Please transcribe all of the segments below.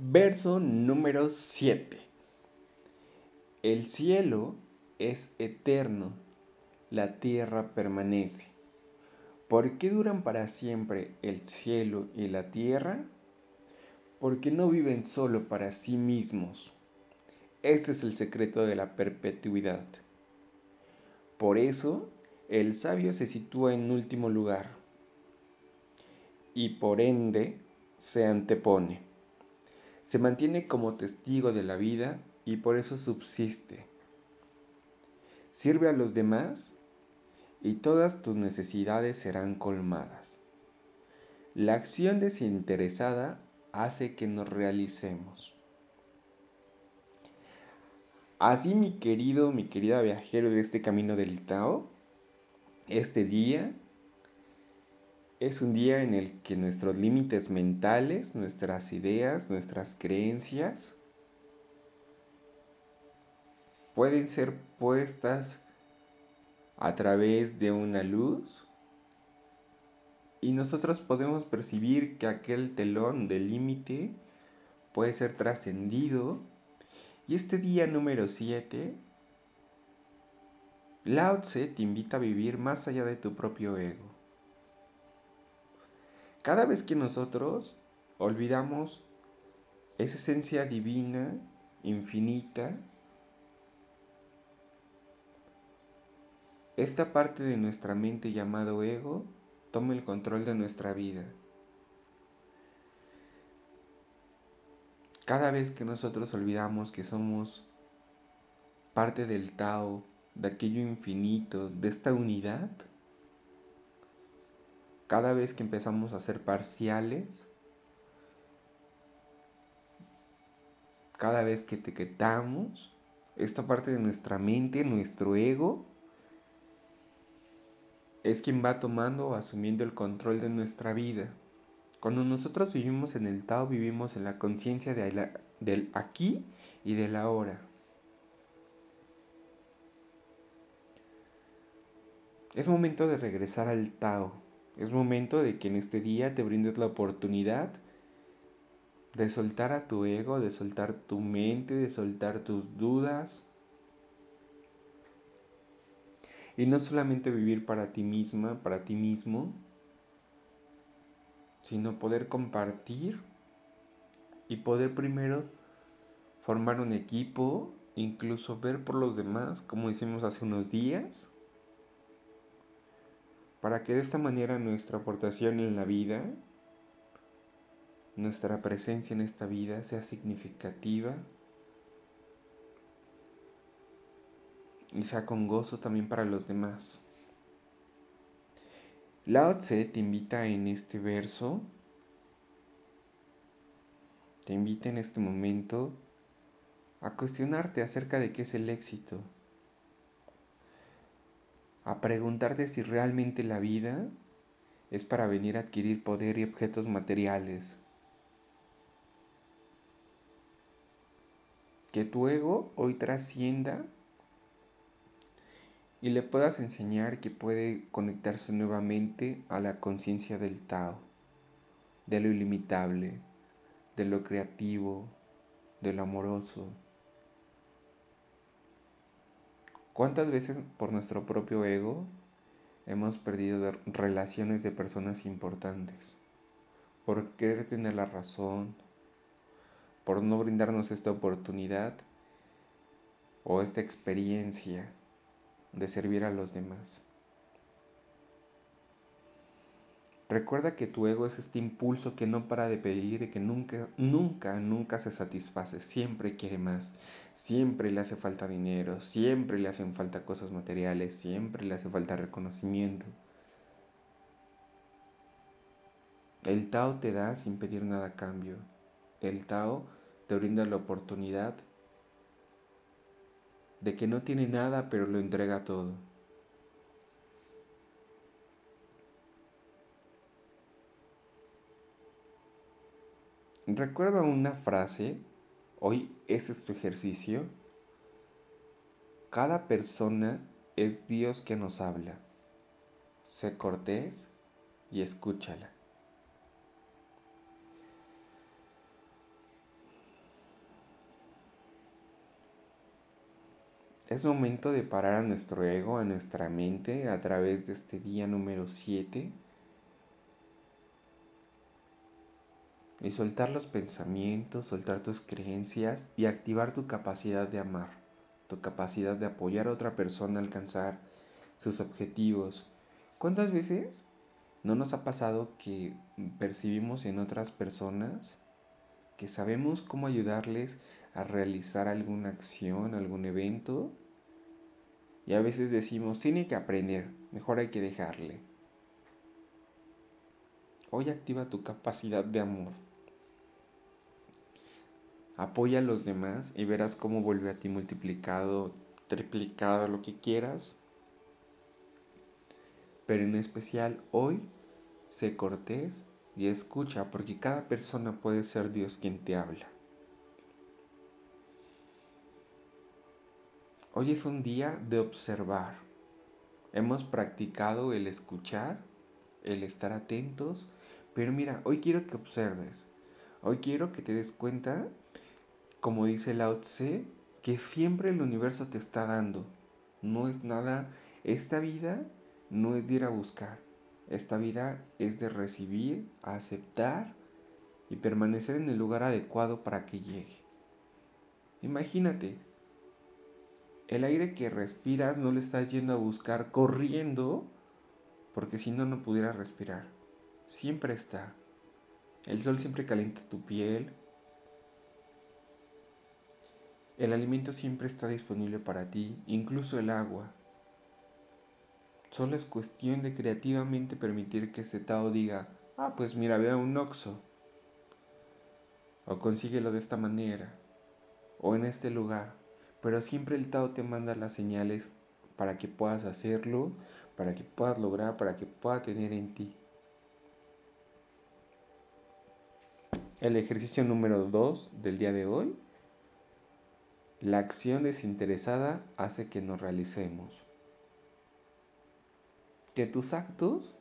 Verso número 7. El cielo es eterno, la tierra permanece. ¿Por qué duran para siempre el cielo y la tierra? Porque no viven solo para sí mismos. Este es el secreto de la perpetuidad. Por eso, el sabio se sitúa en último lugar y por ende se antepone. Se mantiene como testigo de la vida y por eso subsiste. Sirve a los demás y todas tus necesidades serán colmadas. La acción desinteresada hace que nos realicemos. Así mi querido, mi querida viajero de este camino del Tao, este día es un día en el que nuestros límites mentales, nuestras ideas, nuestras creencias pueden ser puestas a través de una luz y nosotros podemos percibir que aquel telón de límite puede ser trascendido. Y este día número 7 Lao Tse te invita a vivir más allá de tu propio ego cada vez que nosotros olvidamos esa esencia divina, infinita, esta parte de nuestra mente llamado ego toma el control de nuestra vida. Cada vez que nosotros olvidamos que somos parte del Tao, de aquello infinito, de esta unidad, cada vez que empezamos a ser parciales, cada vez que etiquetamos esta parte de nuestra mente, nuestro ego, es quien va tomando o asumiendo el control de nuestra vida. Cuando nosotros vivimos en el Tao, vivimos en la conciencia de del aquí y del ahora. Es momento de regresar al Tao. Es momento de que en este día te brindes la oportunidad de soltar a tu ego, de soltar tu mente, de soltar tus dudas. Y no solamente vivir para ti misma, para ti mismo, sino poder compartir y poder primero formar un equipo, incluso ver por los demás, como hicimos hace unos días para que de esta manera nuestra aportación en la vida, nuestra presencia en esta vida sea significativa y sea con gozo también para los demás. Lao Tse te invita en este verso, te invita en este momento a cuestionarte acerca de qué es el éxito a preguntarte si realmente la vida es para venir a adquirir poder y objetos materiales. Que tu ego hoy trascienda y le puedas enseñar que puede conectarse nuevamente a la conciencia del Tao, de lo ilimitable, de lo creativo, de lo amoroso. ¿Cuántas veces por nuestro propio ego hemos perdido relaciones de personas importantes? Por querer tener la razón, por no brindarnos esta oportunidad o esta experiencia de servir a los demás. Recuerda que tu ego es este impulso que no para de pedir y que nunca, nunca, nunca se satisface, siempre quiere más, siempre le hace falta dinero, siempre le hacen falta cosas materiales, siempre le hace falta reconocimiento. El Tao te da sin pedir nada a cambio. El Tao te brinda la oportunidad de que no tiene nada pero lo entrega todo. Recuerda una frase, Hoy ese es tu ejercicio. Cada persona es Dios que nos habla. Sé cortés y escúchala. Es momento de parar a nuestro ego, a nuestra mente, a través de este día número 7 y soltar los pensamientos, soltar tus creencias y activar tu capacidad de amar, tu capacidad de apoyar a otra persona a alcanzar sus objetivos. ¿Cuántas veces no nos ha pasado que percibimos en otras personas que sabemos cómo ayudarles a realizar alguna acción, algún evento? Y a veces decimos, tiene que aprender, mejor hay que dejarle. Hoy activa tu capacidad de amor. Apoya a los demás y verás cómo vuelve a ti multiplicado, triplicado, lo que quieras. Pero en especial hoy, sé cortés y escucha porque cada persona puede ser Dios quien te habla. Hoy es un día de observar. Hemos practicado el escuchar, el estar atentos, pero mira, hoy quiero que observes. Hoy quiero que te des cuenta como dice Lao Tse, que siempre el universo te está dando. No es nada, esta vida no es de ir a buscar. Esta vida es de recibir, aceptar y permanecer en el lugar adecuado para que llegue. Imagínate, el aire que respiras no lo estás yendo a buscar corriendo, porque si no, no pudieras respirar. Siempre está. El sol siempre calienta tu piel, el alimento siempre está disponible para ti, incluso el agua. Solo es cuestión de creativamente permitir que ese Tao diga, ah, pues mira, vea un Oxo. O consíguelo de esta manera. O en este lugar. Pero siempre el Tao te manda las señales para que puedas hacerlo, para que puedas lograr, para que pueda tener en ti. El ejercicio número 2 del día de hoy la acción desinteresada hace que nos realicemos. Que tus actos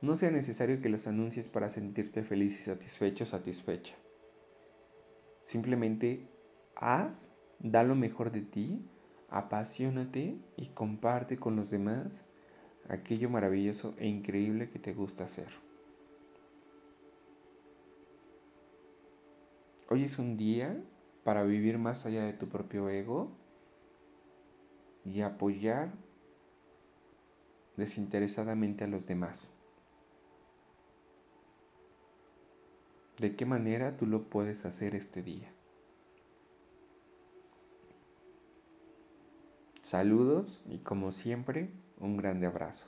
no sea necesario que los anuncies para sentirte feliz y satisfecho o satisfecha. Simplemente haz, da lo mejor de ti, apasionate y comparte con los demás aquello maravilloso e increíble que te gusta hacer. Hoy es un día para vivir más allá de tu propio ego y apoyar desinteresadamente a los demás. ¿De qué manera tú lo puedes hacer este día? Saludos y como siempre, un grande abrazo.